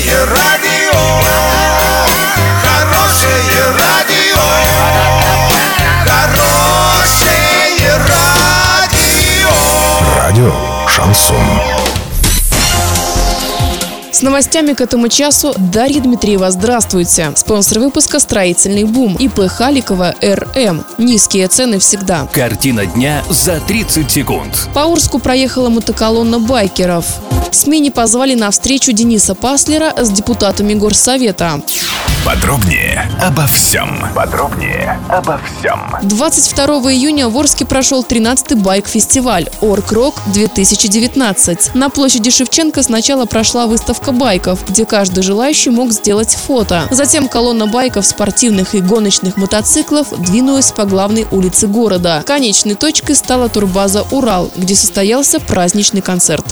Хорошее радио, хорошее радио, хорошее радио. Радио Шансон. С новостями к этому часу Дарья Дмитриева. Здравствуйте. Спонсор выпуска «Строительный бум». ИП Халикова РМ. Низкие цены всегда. Картина дня за 30 секунд. По Урску проехала мотоколонна байкеров. СМИ не позвали на встречу Дениса Паслера с депутатами Горсовета. Подробнее обо всем. Подробнее обо всем. 22 июня в Орске прошел 13-й байк-фестиваль «Орк-Рок-2019». На площади Шевченко сначала прошла выставка байков, где каждый желающий мог сделать фото. Затем колонна байков, спортивных и гоночных мотоциклов двинулась по главной улице города. Конечной точкой стала турбаза «Урал», где состоялся праздничный концерт.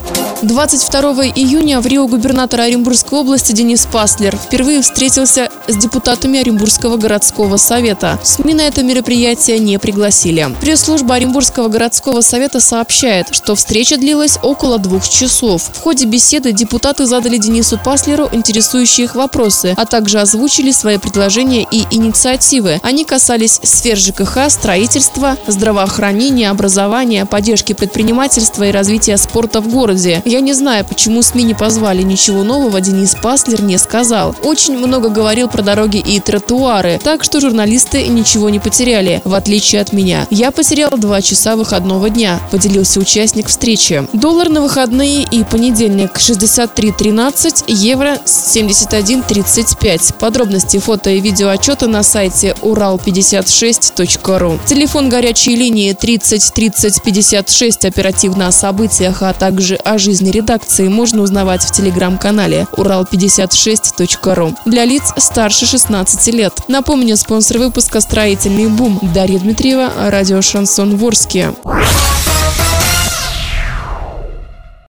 22 июня в Рио губернатор Оренбургской области Денис Паслер впервые встретился с депутатами Оренбургского городского совета. СМИ на это мероприятие не пригласили. Пресс-служба Оренбургского городского совета сообщает, что встреча длилась около двух часов. В ходе беседы депутаты задали Денису Паслеру интересующие их вопросы, а также озвучили свои предложения и инициативы. Они касались сфер ЖКХ, строительства, здравоохранения, образования, поддержки предпринимательства и развития спорта в городе. Я не знаю, почему СМИ не позвали ничего нового, Денис Паслер не сказал. Очень много говорил про дороги и тротуары, так что журналисты ничего не потеряли, в отличие от меня. Я потерял два часа выходного дня, поделился участник встречи. Доллар на выходные и понедельник 63.13, евро 71.35. Подробности фото и видео отчета на сайте урал56.ру. Телефон горячей линии 30 30 56 оперативно о событиях, а также о жизни редакции можно узнавать в телеграм-канале урал56.ру. Для лиц старше 16 лет. Напомню, спонсор выпуска «Строительный бум» Дарья Дмитриева, радио «Шансон Ворске».